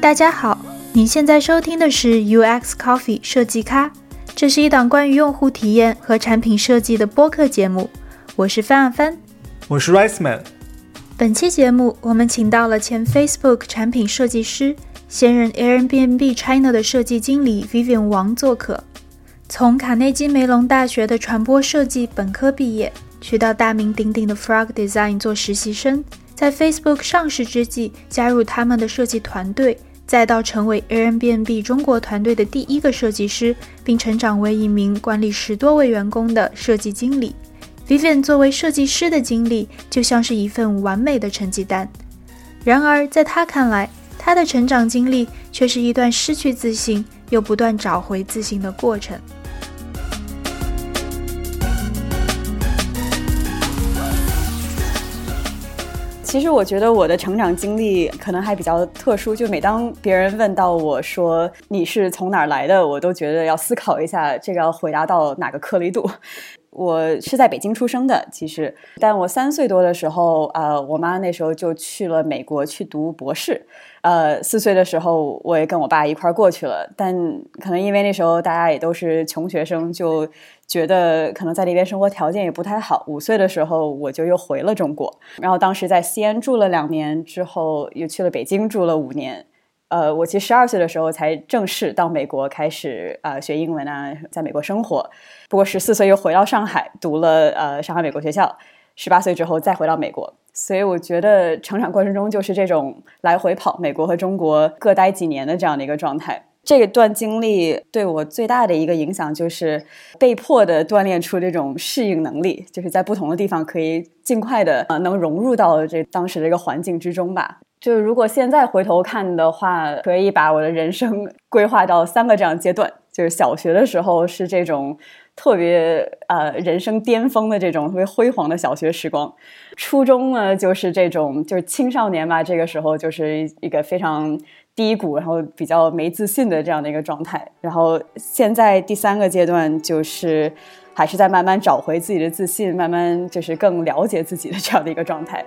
大家好，您现在收听的是 UX Coffee 设计咖，这是一档关于用户体验和产品设计的播客节目。我是范啊帆，我是 Rice Man。本期节目，我们请到了前 Facebook 产品设计师、现任 Airbnb China 的设计经理 Vivian 王做客。从卡内基梅隆大学的传播设计本科毕业，去到大名鼎鼎的 Frog Design 做实习生，在 Facebook 上市之际加入他们的设计团队，再到成为 Airbnb 中国团队的第一个设计师，并成长为一名管理十多位员工的设计经理。Vivian 作为设计师的经历就像是一份完美的成绩单，然而在他看来，他的成长经历却是一段失去自信又不断找回自信的过程。其实我觉得我的成长经历可能还比较特殊，就每当别人问到我说你是从哪儿来的，我都觉得要思考一下这个要回答到哪个颗粒度。我是在北京出生的，其实，但我三岁多的时候，呃，我妈那时候就去了美国去读博士。呃，四岁的时候，我也跟我爸一块儿过去了，但可能因为那时候大家也都是穷学生，就觉得可能在那边生活条件也不太好。五岁的时候，我就又回了中国，然后当时在西安住了两年，之后又去了北京住了五年。呃，我其实十二岁的时候才正式到美国开始啊学英文啊，在美国生活。不过十四岁又回到上海读了呃上海美国学校，十八岁之后再回到美国。所以我觉得成长过程中就是这种来回跑，美国和中国各待几年的这样的一个状态。这段经历对我最大的一个影响就是被迫的锻炼出这种适应能力，就是在不同的地方可以尽快的呃能融入到这当时的一个环境之中吧。就是如果现在回头看的话，可以把我的人生 规划到三个这样阶段。就是小学的时候是这种特别呃人生巅峰的这种特别辉煌的小学时光，初中呢就是这种就是青少年吧，这个时候就是一个非常低谷，然后比较没自信的这样的一个状态。然后现在第三个阶段就是还是在慢慢找回自己的自信，慢慢就是更了解自己的这样的一个状态。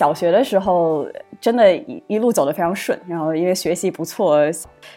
小学的时候，真的一一路走得非常顺，然后因为学习不错，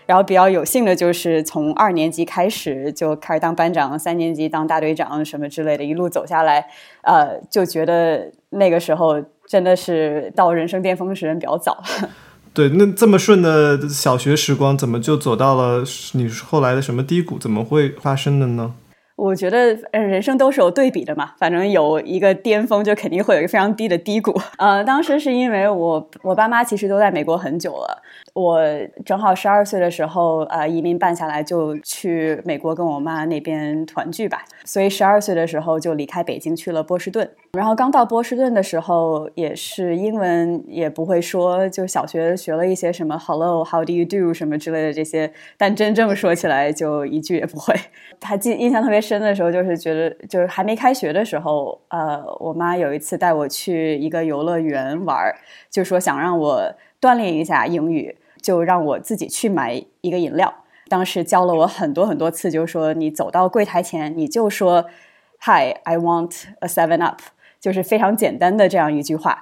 然后比较有幸的就是从二年级开始就开始当班长，三年级当大队长什么之类的，一路走下来，呃，就觉得那个时候真的是到人生巅峰时间比较早。对，那这么顺的小学时光，怎么就走到了你后来的什么低谷？怎么会发生的呢？我觉得，人生都是有对比的嘛。反正有一个巅峰，就肯定会有一个非常低的低谷。呃，当时是因为我我爸妈其实都在美国很久了。我正好十二岁的时候，呃，移民办下来就去美国跟我妈那边团聚吧。所以十二岁的时候就离开北京去了波士顿。然后刚到波士顿的时候，也是英文也不会说，就小学学了一些什么 “hello”“how do you do” 什么之类的这些，但真正说起来就一句也不会。还记印象特别深的时候，就是觉得就是还没开学的时候，呃，我妈有一次带我去一个游乐园玩，就说想让我锻炼一下英语。就让我自己去买一个饮料，当时教了我很多很多次，就是说你走到柜台前，你就说 “Hi, I want a Seven Up”，就是非常简单的这样一句话。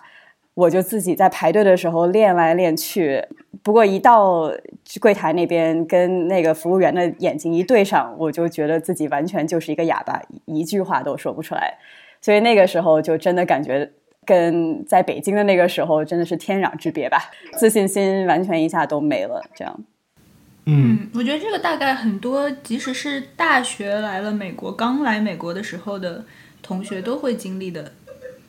我就自己在排队的时候练来练去，不过一到柜台那边跟那个服务员的眼睛一对上，我就觉得自己完全就是一个哑巴，一句话都说不出来。所以那个时候就真的感觉。跟在北京的那个时候真的是天壤之别吧，自信心完全一下都没了。这样，嗯，我觉得这个大概很多，即使是大学来了美国，刚来美国的时候的同学都会经历的，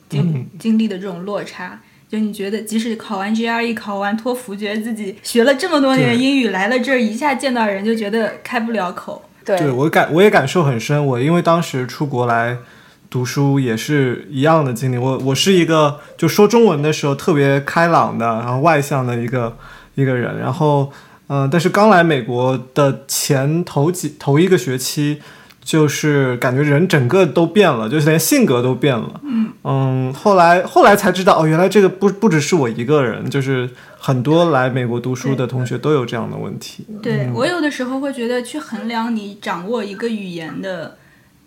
经经历的这种落差。就你觉得，即使考完 GRE、考完托福，觉得自己学了这么多年英语，来了这儿一下见到人就觉得开不了口。对，我感我也感受很深。我因为当时出国来。读书也是一样的经历。我我是一个就说中文的时候特别开朗的，然后外向的一个一个人。然后，嗯，但是刚来美国的前头几头一个学期，就是感觉人整个都变了，就是连性格都变了。嗯嗯，后来后来才知道，哦，原来这个不不只是我一个人，就是很多来美国读书的同学都有这样的问题。对我有的时候会觉得，去衡量你掌握一个语言的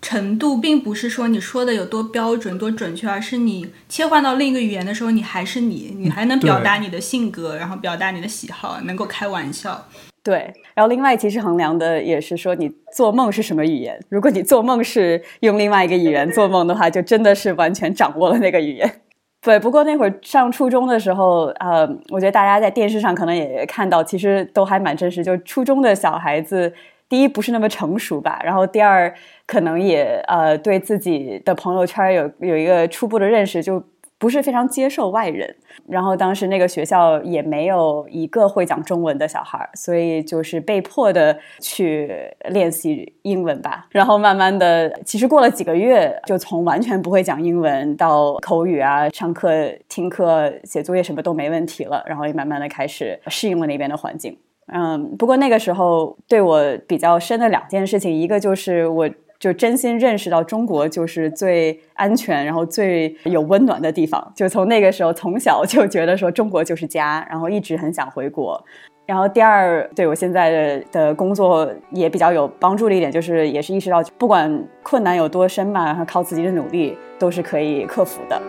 程度，并不是说你说的有多标准、多准确，而是你切换到另一个语言的时候，你还是你，你还能表达你的性格，然后表达你的喜好，能够开玩笑。对，然后另外其实衡量的也是说你做梦是什么语言。如果你做梦是用另外一个语言做梦的话，就真的是完全掌握了那个语言。对，不过那会儿上初中的时候，呃，我觉得大家在电视上可能也看到，其实都还蛮真实。就初中的小孩子，第一不是那么成熟吧，然后第二可能也呃对自己的朋友圈有有一个初步的认识，就。不是非常接受外人，然后当时那个学校也没有一个会讲中文的小孩儿，所以就是被迫的去练习英文吧。然后慢慢的，其实过了几个月，就从完全不会讲英文到口语啊，上课、听课、写作业什么都没问题了。然后也慢慢的开始适应了那边的环境。嗯，不过那个时候对我比较深的两件事情，一个就是我。就真心认识到中国就是最安全，然后最有温暖的地方。就从那个时候，从小就觉得说中国就是家，然后一直很想回国。然后第二，对我现在的的工作也比较有帮助的一点，就是也是意识到，不管困难有多深嘛，然后靠自己的努力都是可以克服的。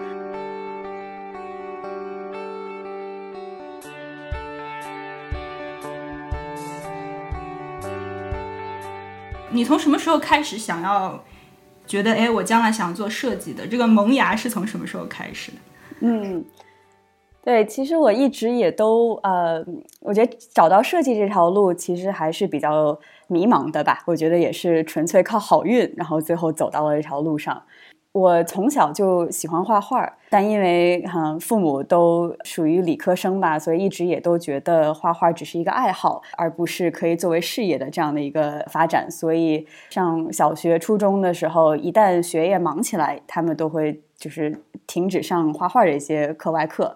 你从什么时候开始想要觉得哎，我将来想做设计的？这个萌芽是从什么时候开始的？嗯，对，其实我一直也都呃，我觉得找到设计这条路其实还是比较迷茫的吧。我觉得也是纯粹靠好运，然后最后走到了这条路上。我从小就喜欢画画，但因为哈父母都属于理科生吧，所以一直也都觉得画画只是一个爱好，而不是可以作为事业的这样的一个发展。所以上小学、初中的时候，一旦学业忙起来，他们都会就是停止上画画的一些课外课。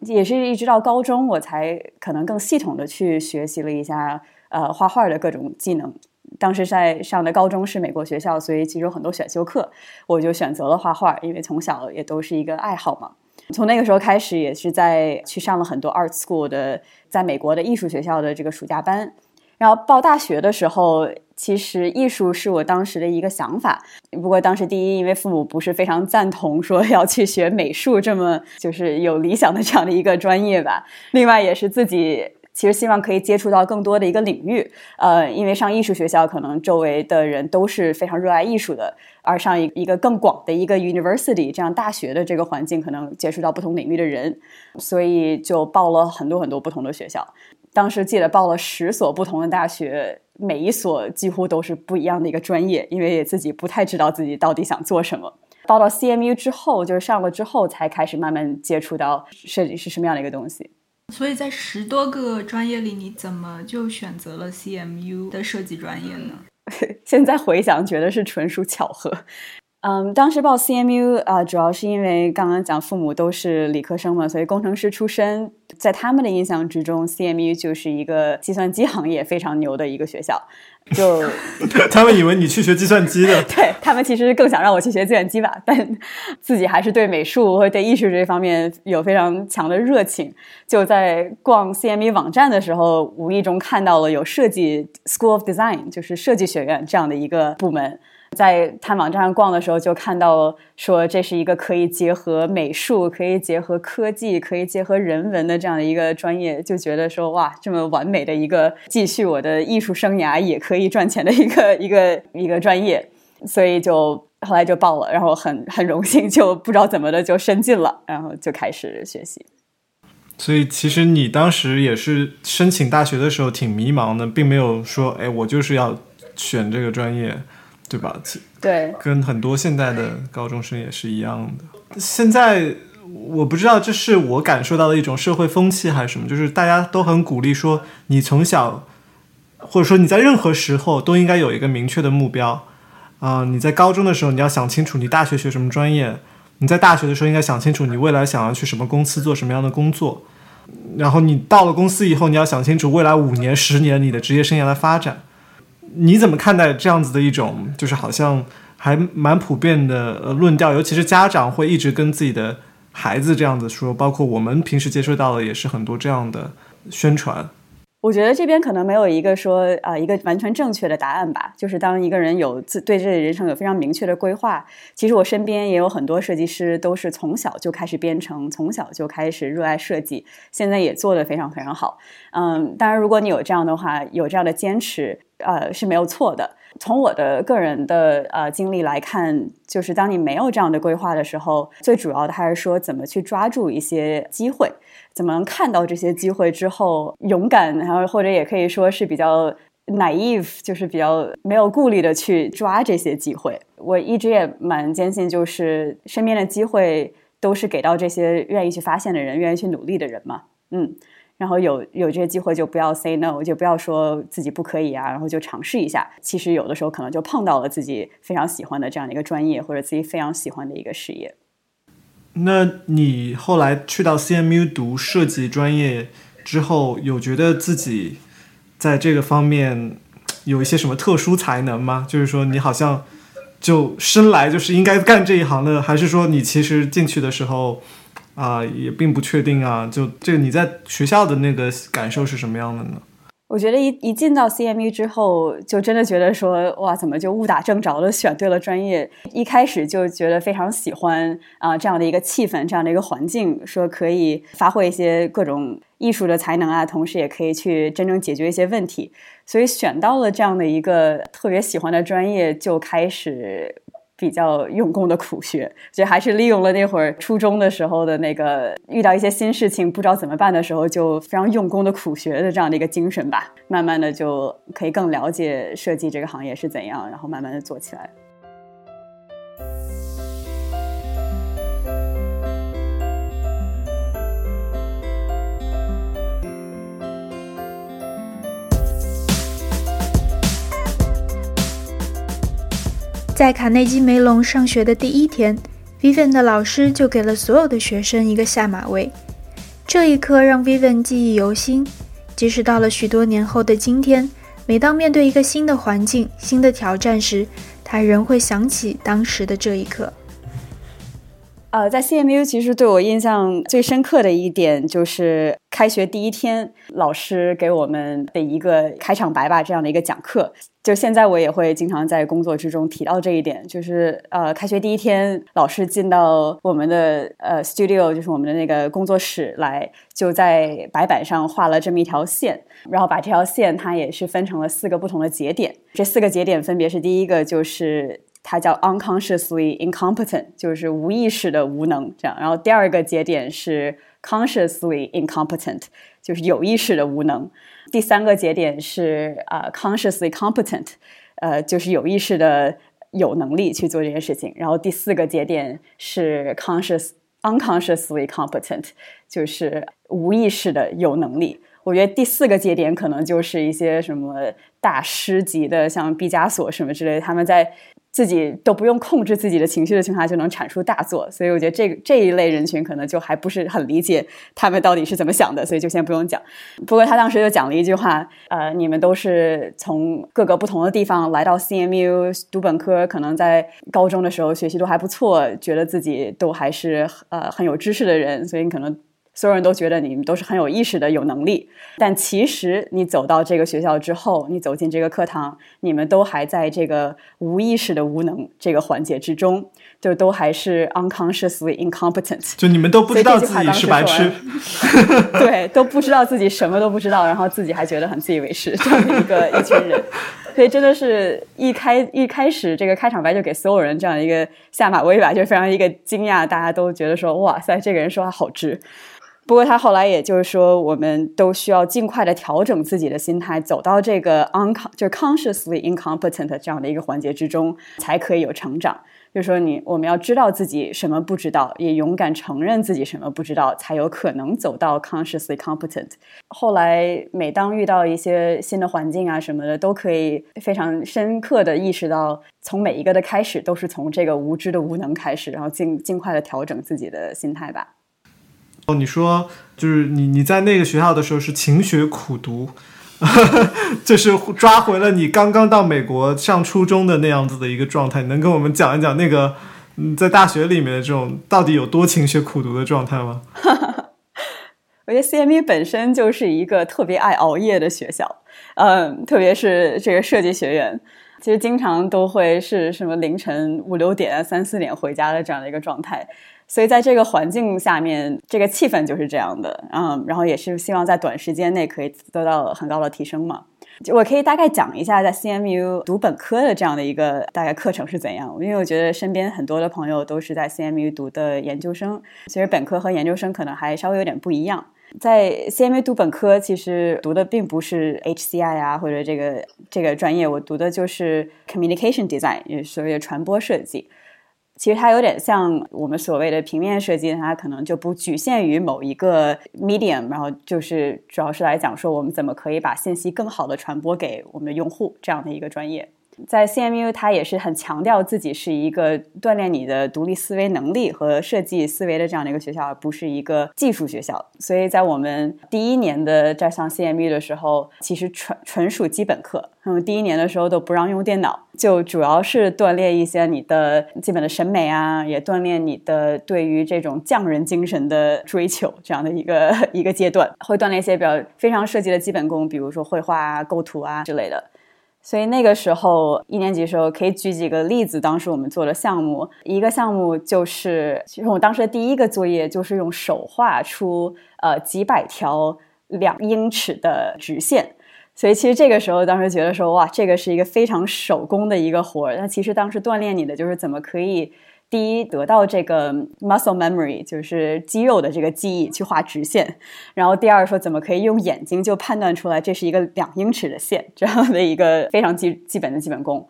也是一直到高中，我才可能更系统的去学习了一下呃画画的各种技能。当时在上的高中是美国学校，所以其实有很多选修课，我就选择了画画，因为从小也都是一个爱好嘛。从那个时候开始，也是在去上了很多 art school 的，在美国的艺术学校的这个暑假班。然后报大学的时候，其实艺术是我当时的一个想法。不过当时第一，因为父母不是非常赞同说要去学美术这么就是有理想的这样的一个专业吧。另外也是自己。其实希望可以接触到更多的一个领域，呃，因为上艺术学校可能周围的人都是非常热爱艺术的，而上一一个更广的一个 university 这样大学的这个环境，可能接触到不同领域的人，所以就报了很多很多不同的学校。当时记得报了十所不同的大学，每一所几乎都是不一样的一个专业，因为自己不太知道自己到底想做什么。报到 CMU 之后，就是上了之后才开始慢慢接触到设计是什么样的一个东西。所以在十多个专业里，你怎么就选择了 CMU 的设计专业呢？现在回想，觉得是纯属巧合。嗯，当时报 CMU 啊，主要是因为刚刚讲父母都是理科生嘛，所以工程师出身，在他们的印象之中，CMU 就是一个计算机行业非常牛的一个学校。就 他们以为你去学计算机的，对他们其实更想让我去学计算机吧，但自己还是对美术或者对艺术这方面有非常强的热情。就在逛 CME 网站的时候，无意中看到了有设计 School of Design，就是设计学院这样的一个部门。在他网站上逛的时候，就看到说这是一个可以结合美术、可以结合科技、可以结合人文的这样的一个专业，就觉得说哇，这么完美的一个继续我的艺术生涯也可以赚钱的一个 一个一个专业，所以就后来就报了，然后很很荣幸，就不知道怎么的就申进了，然后就开始学习。所以其实你当时也是申请大学的时候挺迷茫的，并没有说哎，我就是要选这个专业。对吧？对，跟很多现在的高中生也是一样的。现在我不知道这是我感受到的一种社会风气还是什么，就是大家都很鼓励说，你从小或者说你在任何时候都应该有一个明确的目标啊。你在高中的时候，你要想清楚你大学学什么专业；你在大学的时候，应该想清楚你未来想要去什么公司做什么样的工作。然后你到了公司以后，你要想清楚未来五年、十年你的职业生涯的发展。你怎么看待这样子的一种，就是好像还蛮普遍的呃论调，尤其是家长会一直跟自己的孩子这样子说，包括我们平时接触到的也是很多这样的宣传。我觉得这边可能没有一个说啊一个完全正确的答案吧。就是当一个人有自对这人生有非常明确的规划，其实我身边也有很多设计师都是从小就开始编程，从小就开始热爱设计，现在也做得非常非常好。嗯，当然如果你有这样的话，有这样的坚持，呃是没有错的。从我的个人的呃经历来看，就是当你没有这样的规划的时候，最主要的还是说怎么去抓住一些机会。怎么看到这些机会之后勇敢，然后或者也可以说是比较 naive，就是比较没有顾虑的去抓这些机会。我一直也蛮坚信，就是身边的机会都是给到这些愿意去发现的人，愿意去努力的人嘛。嗯，然后有有这些机会就不要 say no，就不要说自己不可以啊，然后就尝试一下。其实有的时候可能就碰到了自己非常喜欢的这样的一个专业，或者自己非常喜欢的一个事业。那你后来去到 CMU 读设计专业之后，有觉得自己在这个方面有一些什么特殊才能吗？就是说你好像就生来就是应该干这一行的，还是说你其实进去的时候啊也并不确定啊？就这个你在学校的那个感受是什么样的呢？我觉得一一进到 CME 之后，就真的觉得说哇，怎么就误打正着的选对了专业？一开始就觉得非常喜欢啊这样的一个气氛，这样的一个环境，说可以发挥一些各种艺术的才能啊，同时也可以去真正解决一些问题，所以选到了这样的一个特别喜欢的专业，就开始。比较用功的苦学，就还是利用了那会儿初中的时候的那个遇到一些新事情不知道怎么办的时候，就非常用功的苦学的这样的一个精神吧。慢慢的就可以更了解设计这个行业是怎样，然后慢慢的做起来。在卡内基梅隆上学的第一天，Vivian 的老师就给了所有的学生一个下马威。这一刻让 Vivian 记忆犹新，即使到了许多年后的今天，每当面对一个新的环境、新的挑战时，他仍会想起当时的这一刻。呃，在 CMU 其实对我印象最深刻的一点就是开学第一天，老师给我们的一个开场白吧，这样的一个讲课。就现在我也会经常在工作之中提到这一点，就是呃，开学第一天，老师进到我们的呃 studio，就是我们的那个工作室来，就在白板上画了这么一条线，然后把这条线它也是分成了四个不同的节点，这四个节点分别是第一个就是。它叫 unconsciously incompetent，就是无意识的无能，这样。然后第二个节点是 consciously incompetent，就是有意识的无能。第三个节点是啊 consciously competent，呃，就是有意识的有能力去做这件事情。然后第四个节点是 conscious unconsciously competent，就是无意识的有能力。我觉得第四个节点可能就是一些什么大师级的，像毕加索什么之类的，他们在。自己都不用控制自己的情绪的情况下就能产出大作，所以我觉得这个这一类人群可能就还不是很理解他们到底是怎么想的，所以就先不用讲。不过他当时就讲了一句话，呃，你们都是从各个不同的地方来到 CMU 读本科，可能在高中的时候学习都还不错，觉得自己都还是呃很有知识的人，所以你可能。所有人都觉得你们都是很有意识的、有能力，但其实你走到这个学校之后，你走进这个课堂，你们都还在这个无意识的无能这个环节之中，就都还是 unconsciously incompetent。就你们都不知道自己是白痴，对，都不知道自己什么都不知道，然后自己还觉得很自以为是这样的一个一群人，所以真的是一开一开始这个开场白就给所有人这样一个下马威吧，就非常一个惊讶，大家都觉得说哇塞，这个人说话好直。不过他后来也就是说，我们都需要尽快的调整自己的心态，走到这个 uncon 就 consciously incompetent 这样的一个环节之中，才可以有成长。就是说，你我们要知道自己什么不知道，也勇敢承认自己什么不知道，才有可能走到 consciously competent。后来每当遇到一些新的环境啊什么的，都可以非常深刻的意识到，从每一个的开始都是从这个无知的无能开始，然后尽尽快的调整自己的心态吧。哦，你说就是你你在那个学校的时候是勤学苦读，就是抓回了你刚刚到美国上初中的那样子的一个状态。能跟我们讲一讲那个嗯，在大学里面的这种到底有多勤学苦读的状态吗？我觉得 CMU 本身就是一个特别爱熬夜的学校，嗯，特别是这个设计学院，其实经常都会是什么凌晨五六点、三四点回家的这样的一个状态。所以在这个环境下面，这个气氛就是这样的，嗯，然后也是希望在短时间内可以得到很高的提升嘛。就我可以大概讲一下在 CMU 读本科的这样的一个大概课程是怎样，因为我觉得身边很多的朋友都是在 CMU 读的研究生，其实本科和研究生可能还稍微有点不一样。在 CMU 读本科，其实读的并不是 HCI 啊或者这个这个专业，我读的就是 Communication Design，也所谓的传播设计。其实它有点像我们所谓的平面设计，它可能就不局限于某一个 medium，然后就是主要是来讲说我们怎么可以把信息更好的传播给我们的用户这样的一个专业。在 CMU，它也是很强调自己是一个锻炼你的独立思维能力和设计思维的这样的一个学校，而不是一个技术学校。所以在我们第一年的在上 CMU 的时候，其实纯纯属基本课。那么第一年的时候都不让用电脑，就主要是锻炼一些你的基本的审美啊，也锻炼你的对于这种匠人精神的追求这样的一个一个阶段，会锻炼一些比较非常设计的基本功，比如说绘画啊、构图啊之类的。所以那个时候一年级的时候，可以举几个例子。当时我们做的项目，一个项目就是，其实我当时的第一个作业就是用手画出呃几百条两英尺的直线。所以其实这个时候，当时觉得说，哇，这个是一个非常手工的一个活儿。那其实当时锻炼你的就是怎么可以。第一，得到这个 muscle memory，就是肌肉的这个记忆，去画直线。然后第二，说怎么可以用眼睛就判断出来这是一个两英尺的线，这样的一个非常基基本的基本功。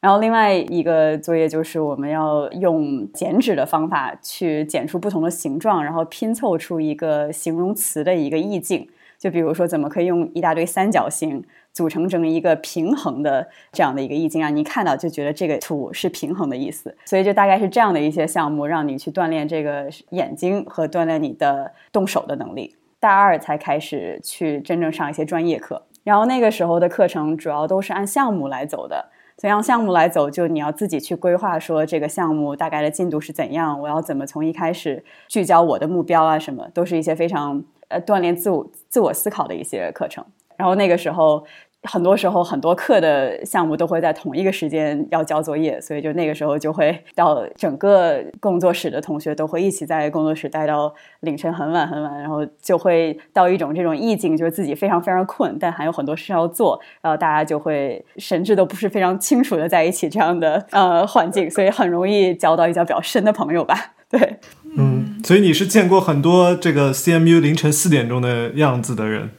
然后另外一个作业就是我们要用剪纸的方法去剪出不同的形状，然后拼凑出一个形容词的一个意境。就比如说，怎么可以用一大堆三角形。组成成一个平衡的这样的一个意境，让你看到就觉得这个图是平衡的意思。所以就大概是这样的一些项目，让你去锻炼这个眼睛和锻炼你的动手的能力。大二才开始去真正上一些专业课，然后那个时候的课程主要都是按项目来走的。所以按项目来走，就你要自己去规划，说这个项目大概的进度是怎样，我要怎么从一开始聚焦我的目标啊，什么都是一些非常呃锻炼自我自我思考的一些课程。然后那个时候。很多时候，很多课的项目都会在同一个时间要交作业，所以就那个时候就会 到整个工作室的同学都会一起在工作室待到凌晨很晚很晚，然后就会到一种这种意境，就是自己非常非常困，但还有很多事要做，然后大家就会神志都不是非常清楚的在一起这样的呃环境，所以很容易交到一交比较深的朋友吧。对，嗯，所以你是见过很多这个 CMU 凌晨四点钟的样子的人。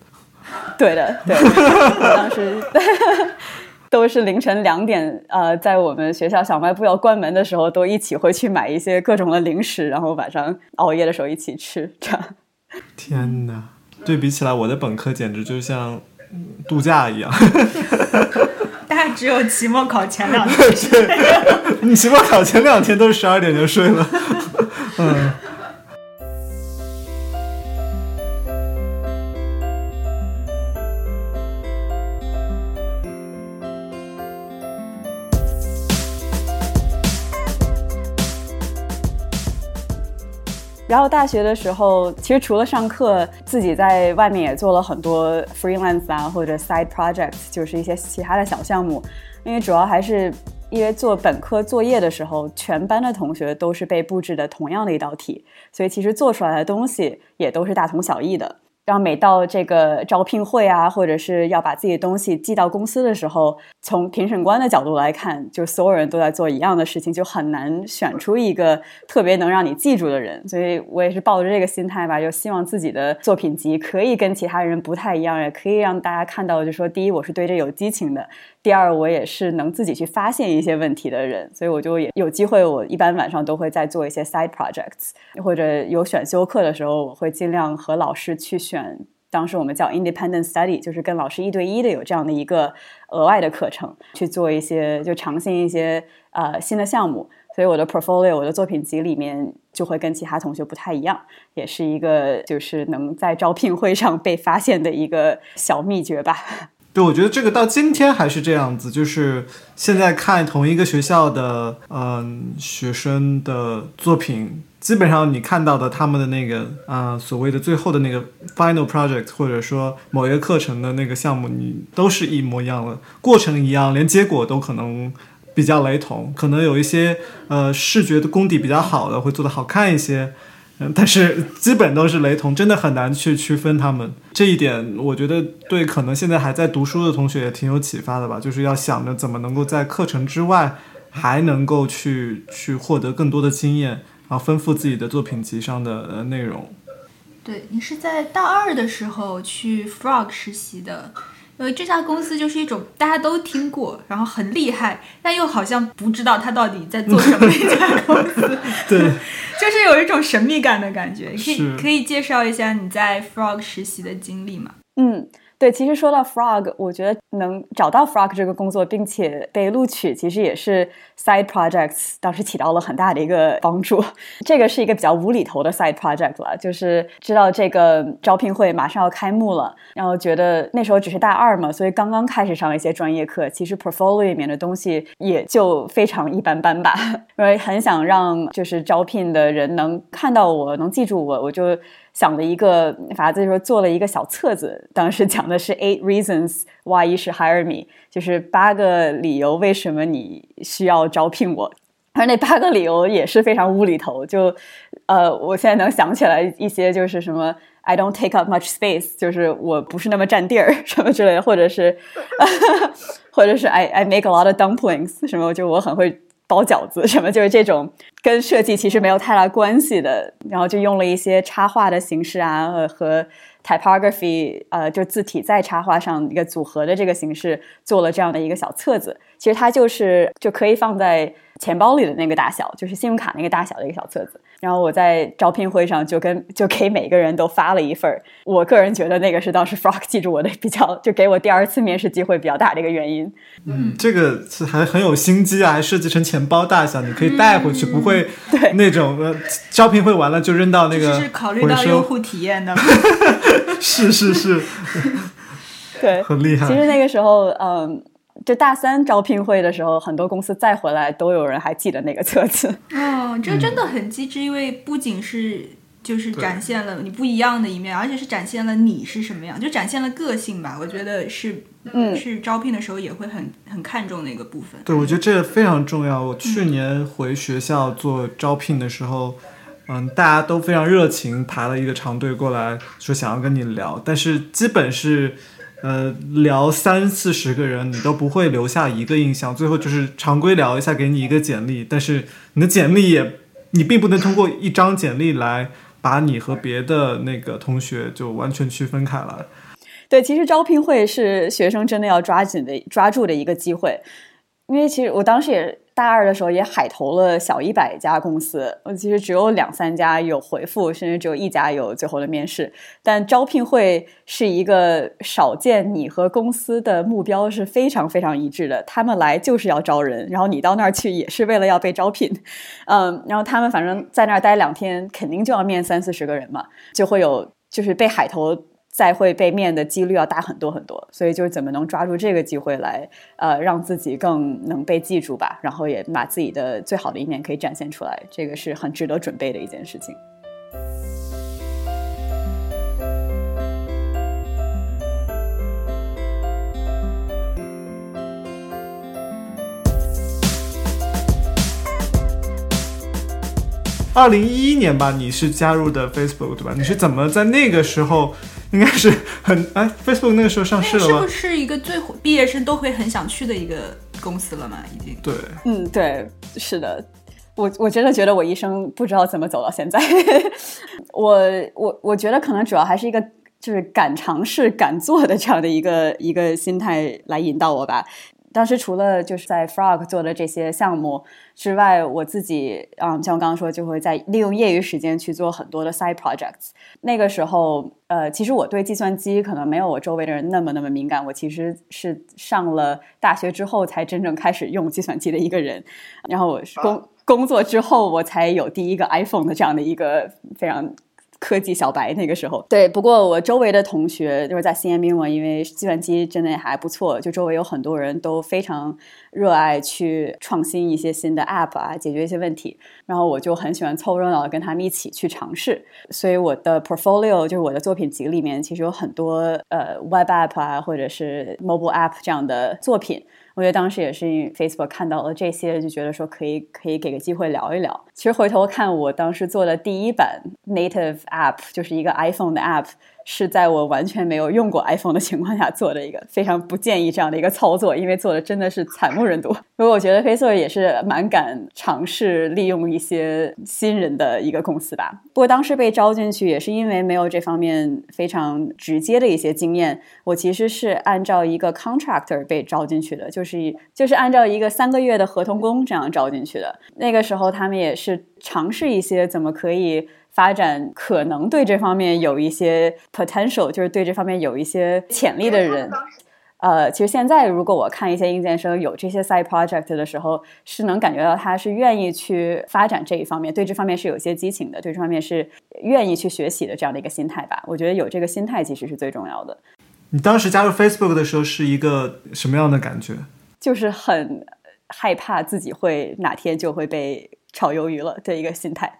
对的，对，当时 都是凌晨两点，呃，在我们学校小卖部要关门的时候，都一起会去买一些各种的零食，然后晚上熬夜的时候一起吃。这样，天哪！对比起来，我的本科简直就像度假一样。大概只有期末考前两天，你期末考前两天都是十二点就睡了，嗯。然后大学的时候，其实除了上课，自己在外面也做了很多 freelance 啊，或者 side projects，就是一些其他的小项目。因为主要还是因为做本科作业的时候，全班的同学都是被布置的同样的一道题，所以其实做出来的东西也都是大同小异的。然后每到这个招聘会啊，或者是要把自己的东西寄到公司的时候，从评审官的角度来看，就所有人都在做一样的事情，就很难选出一个特别能让你记住的人。所以我也是抱着这个心态吧，就希望自己的作品集可以跟其他人不太一样，也可以让大家看到，就说第一，我是对这有激情的。第二，我也是能自己去发现一些问题的人，所以我就也有机会。我一般晚上都会在做一些 side projects，或者有选修课的时候，我会尽量和老师去选。当时我们叫 independent study，就是跟老师一对一的有这样的一个额外的课程，去做一些就尝鲜一些呃新的项目。所以我的 portfolio 我的作品集里面就会跟其他同学不太一样，也是一个就是能在招聘会上被发现的一个小秘诀吧。对，我觉得这个到今天还是这样子，就是现在看同一个学校的嗯学生的作品，基本上你看到的他们的那个啊所谓的最后的那个 final project，或者说某一个课程的那个项目，你都是一模一样的，过程一样，连结果都可能比较雷同，可能有一些呃视觉的功底比较好的会做得好看一些。但是基本都是雷同，真的很难去区分他们。这一点，我觉得对可能现在还在读书的同学也挺有启发的吧。就是要想着怎么能够在课程之外，还能够去去获得更多的经验，然后丰富自己的作品集上的内容。对你是在大二的时候去 Frog 实习的。呃，这家公司就是一种大家都听过，然后很厉害，但又好像不知道他到底在做什么一家公司。对，就是有一种神秘感的感觉。可以可以介绍一下你在 Frog 实习的经历吗？嗯。对，其实说到 Frog，我觉得能找到 Frog 这个工作，并且被录取，其实也是 side projects 当时起到了很大的一个帮助。这个是一个比较无厘头的 side project 了，就是知道这个招聘会马上要开幕了，然后觉得那时候只是大二嘛，所以刚刚开始上一些专业课，其实 portfolio 里面的东西也就非常一般般吧。因为很想让就是招聘的人能看到我，能记住我，我就。想的一个法子，就是做了一个小册子。当时讲的是 eight reasons why you should hire me，就是八个理由为什么你需要招聘我。而那八个理由也是非常无厘头。就呃，我现在能想起来一些，就是什么 I don't take up much space，就是我不是那么占地儿什么之类的，或者是 或者是 I I make a lot of dumplings，什么就我很会。包饺子什么就是这种跟设计其实没有太大关系的，然后就用了一些插画的形式啊和 typography，呃，就字体在插画上一个组合的这个形式做了这样的一个小册子。其实它就是就可以放在钱包里的那个大小，就是信用卡那个大小的一个小册子。然后我在招聘会上就跟就给每个人都发了一份儿。我个人觉得那个是当时 Frog 记住我的比较，就给我第二次面试机会比较大的一个原因。嗯，这个是还很有心机啊，还设计成钱包大小，你可以带回去，不会对那种呃招聘会完了就扔到那个。是考虑到用户体验的。是是是。对，很厉害。其实那个时候，嗯。就大三招聘会的时候，很多公司再回来都有人还记得那个册子。哦，这真的很机智，因为不仅是就是展现了你不一样的一面，而且是展现了你是什么样，就展现了个性吧。我觉得是，嗯，是招聘的时候也会很很看重的一个部分。对，我觉得这个非常重要。我去年回学校做招聘的时候，嗯，大家都非常热情，排了一个长队过来，说想要跟你聊，但是基本是。呃，聊三四十个人，你都不会留下一个印象。最后就是常规聊一下，给你一个简历，但是你的简历也，你并不能通过一张简历来把你和别的那个同学就完全区分开来。对，其实招聘会是学生真的要抓紧的、抓住的一个机会，因为其实我当时也。大二的时候也海投了小一百家公司，我其实只有两三家有回复，甚至只有一家有最后的面试。但招聘会是一个少见，你和公司的目标是非常非常一致的。他们来就是要招人，然后你到那儿去也是为了要被招聘。嗯，然后他们反正在那儿待两天，肯定就要面三四十个人嘛，就会有就是被海投。再会被面的几率要大很多很多，所以就是怎么能抓住这个机会来，呃，让自己更能被记住吧，然后也把自己的最好的一面可以展现出来，这个是很值得准备的一件事情。二零一一年吧，你是加入的 Facebook 对吧？你是怎么在那个时候？应该是很哎，Facebook 那个时候上市了吗？是不是一个最毕业生都会很想去的一个公司了嘛？已经对，嗯，对，是的。我我真的觉得我一生不知道怎么走到现在。我我我觉得可能主要还是一个就是敢尝试、敢做的这样的一个一个心态来引导我吧。当时除了就是在 Frog 做的这些项目之外，我自己啊，像我刚刚说，就会在利用业余时间去做很多的 side projects。那个时候，呃，其实我对计算机可能没有我周围的人那么那么敏感。我其实是上了大学之后才真正开始用计算机的一个人。然后我工工作之后，我才有第一个 iPhone 的这样的一个非常。科技小白那个时候，对。不过我周围的同学就是在 CMU 嘛，因为计算机真的还不错，就周围有很多人都非常热爱去创新一些新的 App 啊，解决一些问题。然后我就很喜欢凑热闹，跟他们一起去尝试。所以我的 portfolio 就是我的作品集里面，其实有很多呃 Web App 啊，或者是 Mobile App 这样的作品。我觉得当时也是因为 Facebook 看到了这些，就觉得说可以可以给个机会聊一聊。其实回头看，我当时做的第一版 Native App 就是一个 iPhone 的 App。是在我完全没有用过 iPhone 的情况下做的一个非常不建议这样的一个操作，因为做的真的是惨不忍睹。不过我觉得 Facebo 也是蛮敢尝试利用一些新人的一个公司吧。不过当时被招进去也是因为没有这方面非常直接的一些经验。我其实是按照一个 contractor 被招进去的，就是就是按照一个三个月的合同工这样招进去的。那个时候他们也是尝试一些怎么可以。发展可能对这方面有一些 potential，就是对这方面有一些潜力的人。呃，其实现在如果我看一些应届生有这些 side project 的时候，是能感觉到他是愿意去发展这一方面，对这方面是有些激情的，对这方面是愿意去学习的这样的一个心态吧。我觉得有这个心态其实是最重要的。你当时加入 Facebook 的时候是一个什么样的感觉？就是很害怕自己会哪天就会被炒鱿鱼了的一个心态。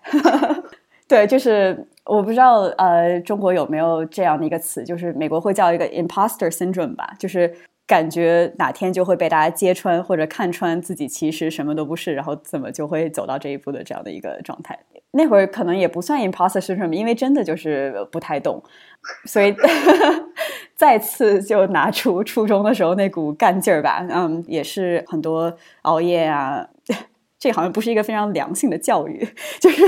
对，就是我不知道，呃，中国有没有这样的一个词，就是美国会叫一个 imposter syndrome 吧，就是感觉哪天就会被大家揭穿或者看穿自己其实什么都不是，然后怎么就会走到这一步的这样的一个状态。那会儿可能也不算 imposter syndrome，因为真的就是不太懂，所以 再次就拿出初中的时候那股干劲儿吧，嗯，也是很多熬夜啊。这好像不是一个非常良性的教育，就是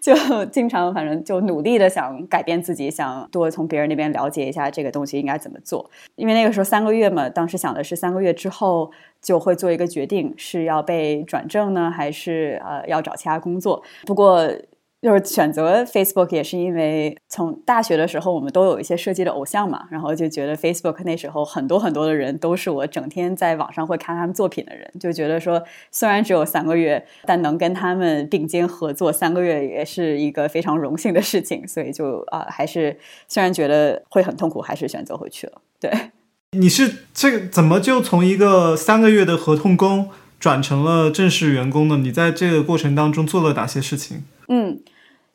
就经常反正就努力的想改变自己，想多从别人那边了解一下这个东西应该怎么做。因为那个时候三个月嘛，当时想的是三个月之后就会做一个决定，是要被转正呢，还是呃要找其他工作。不过。就是选择 Facebook 也是因为从大学的时候，我们都有一些设计的偶像嘛，然后就觉得 Facebook 那时候很多很多的人都是我整天在网上会看他们作品的人，就觉得说虽然只有三个月，但能跟他们并肩合作三个月也是一个非常荣幸的事情，所以就啊，还是虽然觉得会很痛苦，还是选择回去了。对，你是这个怎么就从一个三个月的合同工转成了正式员工呢？你在这个过程当中做了哪些事情？嗯。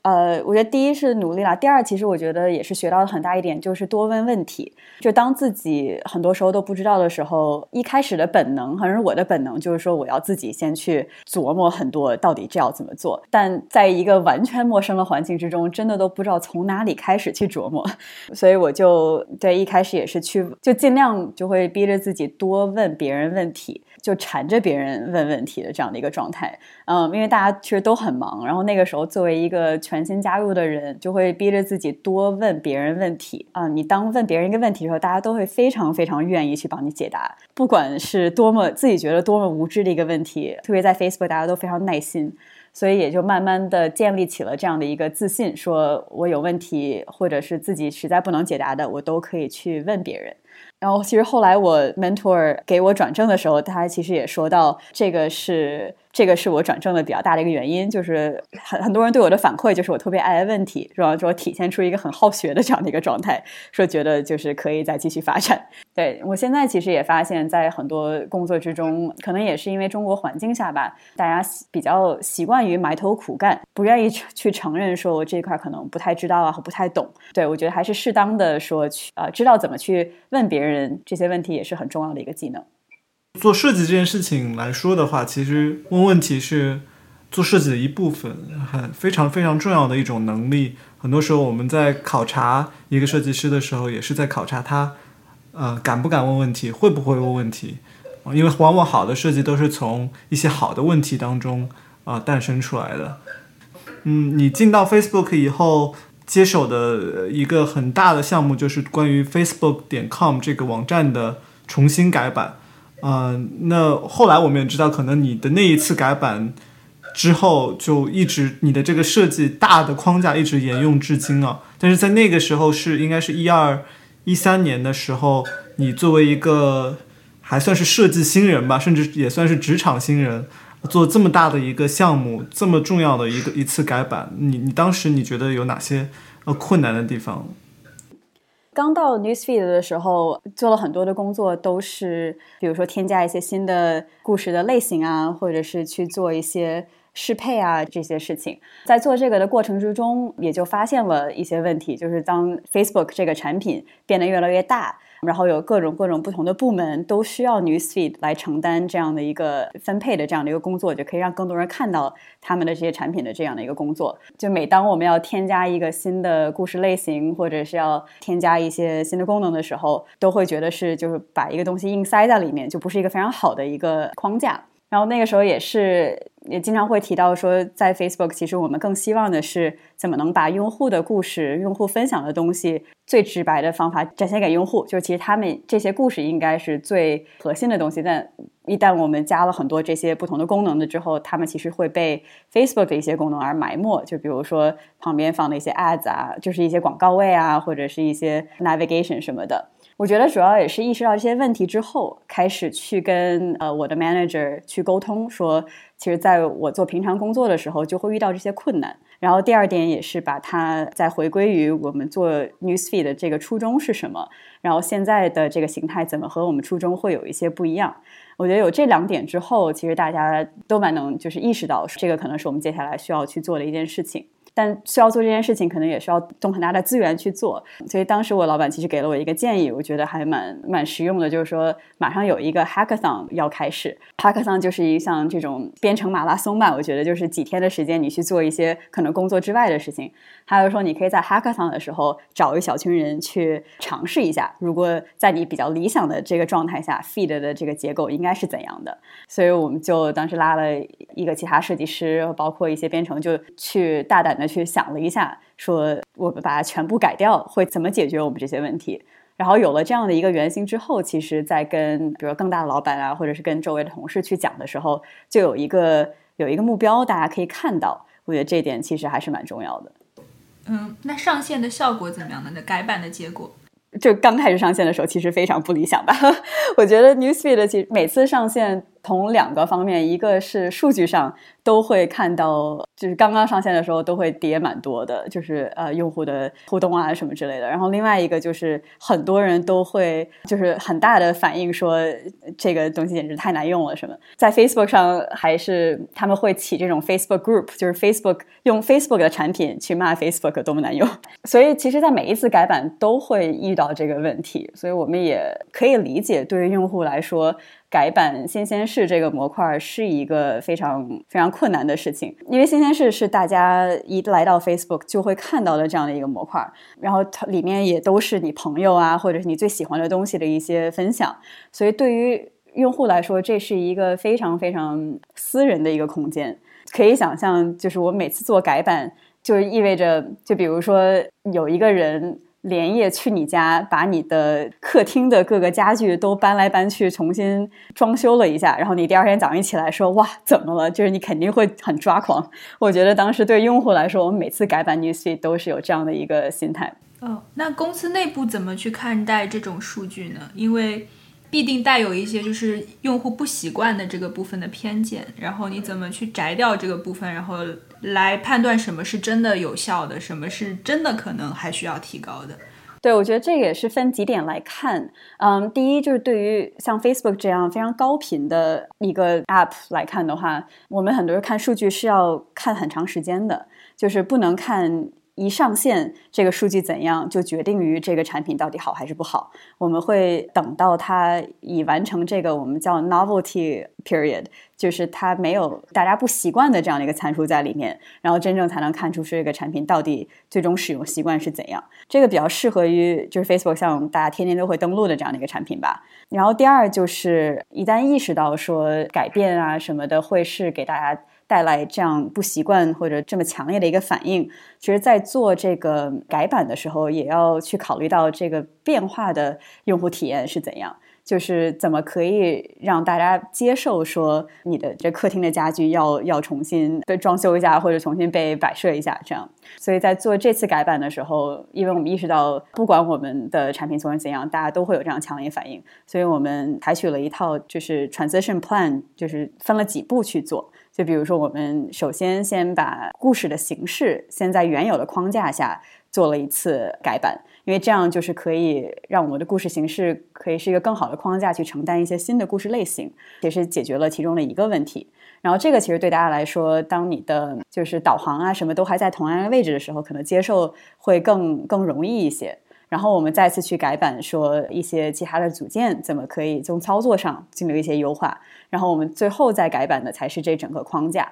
呃，我觉得第一是努力啦，第二其实我觉得也是学到了很大一点，就是多问问题。就当自己很多时候都不知道的时候，一开始的本能，反正我的本能，就是说我要自己先去琢磨很多，到底这要怎么做。但在一个完全陌生的环境之中，真的都不知道从哪里开始去琢磨，所以我就对一开始也是去，就尽量就会逼着自己多问别人问题。就缠着别人问问题的这样的一个状态，嗯，因为大家其实都很忙，然后那个时候作为一个全新加入的人，就会逼着自己多问别人问题啊。你当问别人一个问题的时候，大家都会非常非常愿意去帮你解答，不管是多么自己觉得多么无知的一个问题，特别在 Facebook，大家都非常耐心，所以也就慢慢的建立起了这样的一个自信，说我有问题或者是自己实在不能解答的，我都可以去问别人。然后，其实后来我 mentor 给我转正的时候，他其实也说到，这个是。这个是我转正的比较大的一个原因，就是很很多人对我的反馈就是我特别爱问题，是吧？说体现出一个很好学的这样的一个状态，说觉得就是可以再继续发展。对我现在其实也发现，在很多工作之中，可能也是因为中国环境下吧，大家比较习惯于埋头苦干，不愿意去承认说我这一块可能不太知道啊，和不太懂。对我觉得还是适当的说去呃，知道怎么去问别人这些问题，也是很重要的一个技能。做设计这件事情来说的话，其实问问题是做设计的一部分，很非常非常重要的一种能力。很多时候我们在考察一个设计师的时候，也是在考察他，呃，敢不敢问问题，会不会问问题。因为往往好的设计都是从一些好的问题当中啊诞生出来的。嗯，你进到 Facebook 以后，接手的一个很大的项目就是关于 Facebook 点 com 这个网站的重新改版。嗯，那后来我们也知道，可能你的那一次改版之后，就一直你的这个设计大的框架一直沿用至今啊。但是在那个时候是应该是一二一三年的时候，你作为一个还算是设计新人吧，甚至也算是职场新人，做这么大的一个项目，这么重要的一个一次改版，你你当时你觉得有哪些呃困难的地方？刚到 Newsfeed 的时候，做了很多的工作，都是比如说添加一些新的故事的类型啊，或者是去做一些适配啊这些事情。在做这个的过程之中，也就发现了一些问题，就是当 Facebook 这个产品变得越来越大。然后有各种各种不同的部门都需要 Newsfeed 来承担这样的一个分配的这样的一个工作，就可以让更多人看到他们的这些产品的这样的一个工作。就每当我们要添加一个新的故事类型，或者是要添加一些新的功能的时候，都会觉得是就是把一个东西硬塞在里面，就不是一个非常好的一个框架。然后那个时候也是也经常会提到说，在 Facebook 其实我们更希望的是怎么能把用户的故事、用户分享的东西最直白的方法展现给用户。就是其实他们这些故事应该是最核心的东西，但一旦我们加了很多这些不同的功能的之后，他们其实会被 Facebook 的一些功能而埋没。就比如说旁边放的一些 ads 啊，就是一些广告位啊，或者是一些 navigation 什么的。我觉得主要也是意识到这些问题之后，开始去跟呃我的 manager 去沟通，说其实在我做平常工作的时候就会遇到这些困难。然后第二点也是把它再回归于我们做 newsfeed 的这个初衷是什么，然后现在的这个形态怎么和我们初衷会有一些不一样。我觉得有这两点之后，其实大家都蛮能就是意识到这个可能是我们接下来需要去做的一件事情。但需要做这件事情，可能也需要动很大的资源去做。所以当时我老板其实给了我一个建议，我觉得还蛮蛮实用的，就是说马上有一个 hackathon 要开始。hackathon 就是一项这种编程马拉松吧，我觉得就是几天的时间，你去做一些可能工作之外的事情。还有说，你可以在 hackathon 的时候找一小群人去尝试一下，如果在你比较理想的这个状态下，feed 的这个结构应该是怎样的。所以我们就当时拉了一个其他设计师，包括一些编程，就去大胆的。去想了一下，说我们把它全部改掉会怎么解决我们这些问题？然后有了这样的一个原型之后，其实，在跟比如更大的老板啊，或者是跟周围的同事去讲的时候，就有一个有一个目标，大家可以看到。我觉得这点其实还是蛮重要的。嗯，那上线的效果怎么样呢？那改版的结果？就刚开始上线的时候，其实非常不理想吧。我觉得 Newsfeed 其实每次上线。从两个方面，一个是数据上都会看到，就是刚刚上线的时候都会跌蛮多的，就是呃用户的互动啊什么之类的。然后另外一个就是很多人都会就是很大的反应说这个东西简直太难用了什么。在 Facebook 上还是他们会起这种 Facebook Group，就是 Facebook 用 Facebook 的产品去骂 Facebook 多么难用。所以其实，在每一次改版都会遇到这个问题，所以我们也可以理解，对于用户来说。改版新鲜事这个模块是一个非常非常困难的事情，因为新鲜事是大家一来到 Facebook 就会看到的这样的一个模块，然后它里面也都是你朋友啊，或者是你最喜欢的东西的一些分享，所以对于用户来说，这是一个非常非常私人的一个空间。可以想象，就是我每次做改版，就意味着，就比如说有一个人。连夜去你家，把你的客厅的各个家具都搬来搬去，重新装修了一下。然后你第二天早上一起来说：“哇，怎么了？”就是你肯定会很抓狂。我觉得当时对用户来说，我们每次改版 New C 都是有这样的一个心态。哦，那公司内部怎么去看待这种数据呢？因为必定带有一些就是用户不习惯的这个部分的偏见。然后你怎么去摘掉这个部分？然后。来判断什么是真的有效的，什么是真的可能还需要提高的。对，我觉得这个也是分几点来看。嗯，第一就是对于像 Facebook 这样非常高频的一个 App 来看的话，我们很多人看数据是要看很长时间的，就是不能看。一上线，这个数据怎样就决定于这个产品到底好还是不好。我们会等到它已完成这个我们叫 novelty period，就是它没有大家不习惯的这样的一个参数在里面，然后真正才能看出这个产品到底最终使用习惯是怎样。这个比较适合于就是 Facebook 像大家天天都会登录的这样的一个产品吧。然后第二就是一旦意识到说改变啊什么的会是给大家。带来这样不习惯或者这么强烈的一个反应，其实，在做这个改版的时候，也要去考虑到这个变化的用户体验是怎样，就是怎么可以让大家接受说你的这客厅的家具要要重新被装修一下，或者重新被摆设一下，这样。所以在做这次改版的时候，因为我们意识到，不管我们的产品做成怎样，大家都会有这样强烈反应，所以我们采取了一套就是 transition plan，就是分了几步去做。就比如说，我们首先先把故事的形式先在原有的框架下做了一次改版，因为这样就是可以让我们的故事形式可以是一个更好的框架去承担一些新的故事类型，也是解决了其中的一个问题。然后这个其实对大家来说，当你的就是导航啊什么都还在同样的位置的时候，可能接受会更更容易一些。然后我们再次去改版，说一些其他的组件怎么可以从操作上进行一些优化。然后我们最后再改版的才是这整个框架。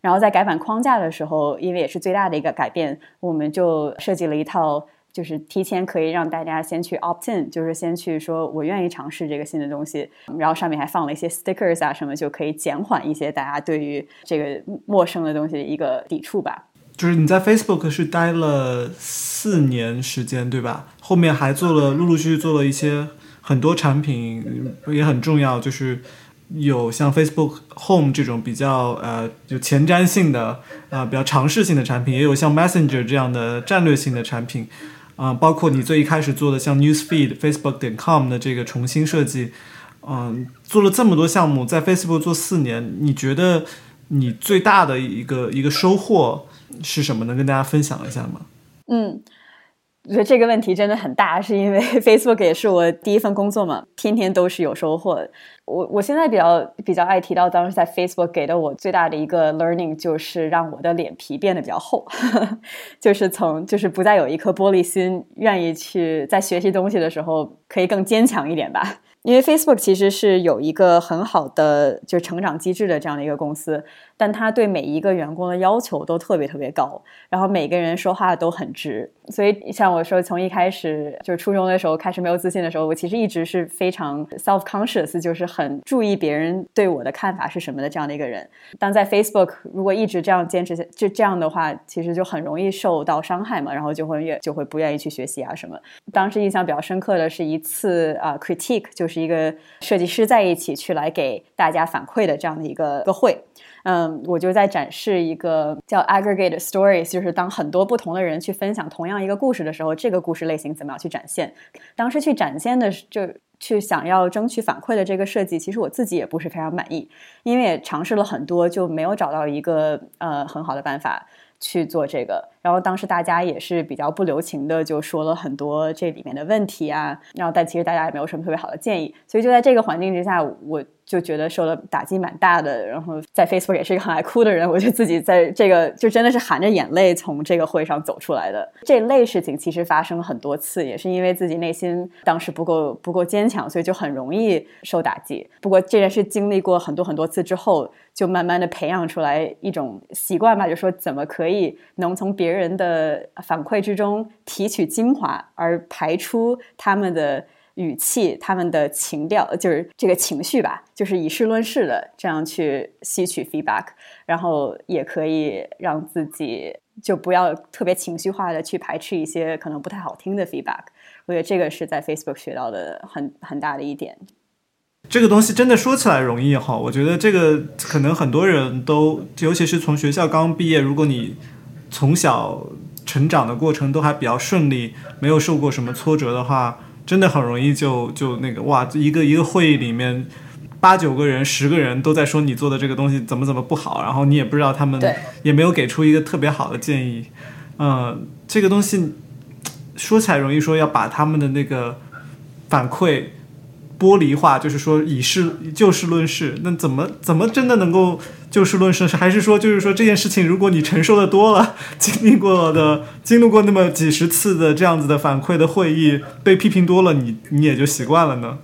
然后在改版框架的时候，因为也是最大的一个改变，我们就设计了一套，就是提前可以让大家先去 opt in，就是先去说我愿意尝试这个新的东西。然后上面还放了一些 stickers 啊什么，就可以减缓一些大家对于这个陌生的东西的一个抵触吧。就是你在 Facebook 是待了四年时间，对吧？后面还做了陆陆续续做了一些很多产品，也很重要。就是有像 Facebook Home 这种比较呃有前瞻性的啊比较尝试性的产品，也有像 Messenger 这样的战略性的产品啊，包括你最一开始做的像 Newsfeed Facebook 点 com 的这个重新设计，嗯，做了这么多项目，在 Facebook 做四年，你觉得你最大的一个一个收获？是什么？能跟大家分享一下吗？嗯，我觉得这个问题真的很大，是因为 Facebook 也是我第一份工作嘛，天天都是有收获。我我现在比较比较爱提到，当时在 Facebook 给的我最大的一个 learning 就是让我的脸皮变得比较厚，就是从就是不再有一颗玻璃心，愿意去在学习东西的时候可以更坚强一点吧。因为 Facebook 其实是有一个很好的就是成长机制的这样的一个公司。但他对每一个员工的要求都特别特别高，然后每个人说话都很直，所以像我说，从一开始就是初中的时候开始没有自信的时候，我其实一直是非常 self conscious，就是很注意别人对我的看法是什么的这样的一个人。当在 Facebook 如果一直这样坚持下就这样的话，其实就很容易受到伤害嘛，然后就会越就会不愿意去学习啊什么。当时印象比较深刻的是一次啊 critique，就是是一个设计师在一起去来给大家反馈的这样的一个个会。嗯，我就在展示一个叫 aggregate stories，就是当很多不同的人去分享同样一个故事的时候，这个故事类型怎么样去展现？当时去展现的就去想要争取反馈的这个设计，其实我自己也不是非常满意，因为也尝试了很多，就没有找到一个呃很好的办法去做这个。然后当时大家也是比较不留情的，就说了很多这里面的问题啊，然后但其实大家也没有什么特别好的建议，所以就在这个环境之下，我。就觉得受了打击蛮大的，然后在 Facebook 也是一个很爱哭的人，我就自己在这个就真的是含着眼泪从这个会上走出来的。这类事情其实发生了很多次，也是因为自己内心当时不够不够坚强，所以就很容易受打击。不过这件事经历过很多很多次之后，就慢慢的培养出来一种习惯吧，就说怎么可以能从别人人的反馈之中提取精华，而排出他们的。语气，他们的情调，就是这个情绪吧，就是以事论事的这样去吸取 feedback，然后也可以让自己就不要特别情绪化的去排斥一些可能不太好听的 feedback。我觉得这个是在 Facebook 学到的很很大的一点。这个东西真的说起来容易哈，我觉得这个可能很多人都，尤其是从学校刚毕业，如果你从小成长的过程都还比较顺利，没有受过什么挫折的话。真的很容易就就那个哇，一个一个会议里面八九个人、十个人都在说你做的这个东西怎么怎么不好，然后你也不知道他们也没有给出一个特别好的建议。嗯，这个东西说起来容易，说要把他们的那个反馈。剥离化就是说以事就事论事，那怎么怎么真的能够就事论事？还是说就是说这件事情，如果你承受的多了，经历过的经历过那么几十次的这样子的反馈的会议，被批评多了，你你也就习惯了呢？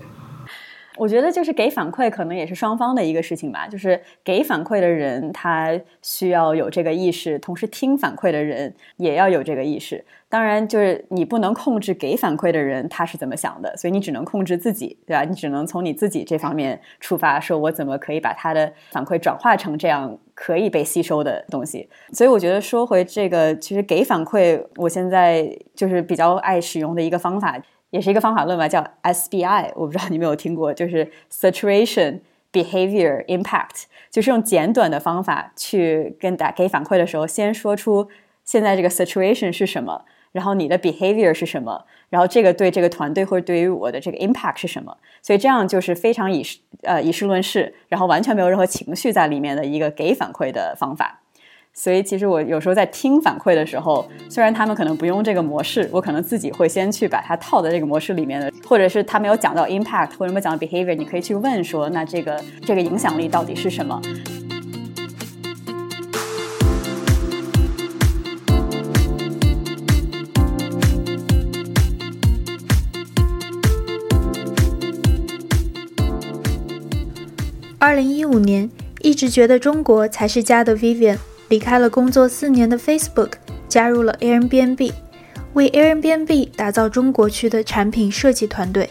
我觉得就是给反馈，可能也是双方的一个事情吧。就是给反馈的人，他需要有这个意识；同时听反馈的人也要有这个意识。当然，就是你不能控制给反馈的人他是怎么想的，所以你只能控制自己，对吧？你只能从你自己这方面出发，说我怎么可以把他的反馈转化成这样可以被吸收的东西。所以我觉得说回这个，其实给反馈，我现在就是比较爱使用的一个方法。也是一个方法论吧，叫 SBI，我不知道你有没有听过，就是 Situation Behavior Impact，就是用简短的方法去跟打给反馈的时候，先说出现在这个 situation 是什么，然后你的 behavior 是什么，然后这个对这个团队或者对于我的这个 impact 是什么。所以这样就是非常以呃以事论事，然后完全没有任何情绪在里面的一个给反馈的方法。所以其实我有时候在听反馈的时候，虽然他们可能不用这个模式，我可能自己会先去把它套在这个模式里面的，或者是他没有讲到 impact 或者没有讲到 behavior，你可以去问说，那这个这个影响力到底是什么？二零一五年，一直觉得中国才是家的 Vivian。离开了工作四年的 Facebook，加入了 Airbnb，为 Airbnb 打造中国区的产品设计团队。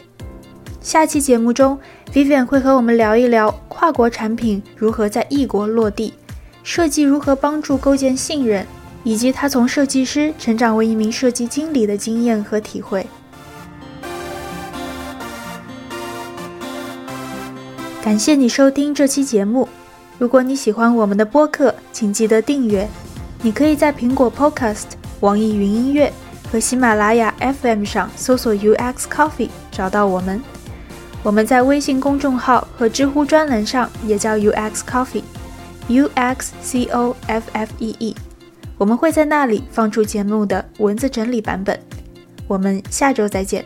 下期节目中，Vivian 会和我们聊一聊跨国产品如何在异国落地，设计如何帮助构建信任，以及他从设计师成长为一名设计经理的经验和体会。感谢你收听这期节目。如果你喜欢我们的播客，请记得订阅。你可以在苹果 Podcast、网易云音乐和喜马拉雅 FM 上搜索 UX Coffee 找到我们。我们在微信公众号和知乎专栏上也叫 UX Coffee，U X C O F F E E。我们会在那里放出节目的文字整理版本。我们下周再见。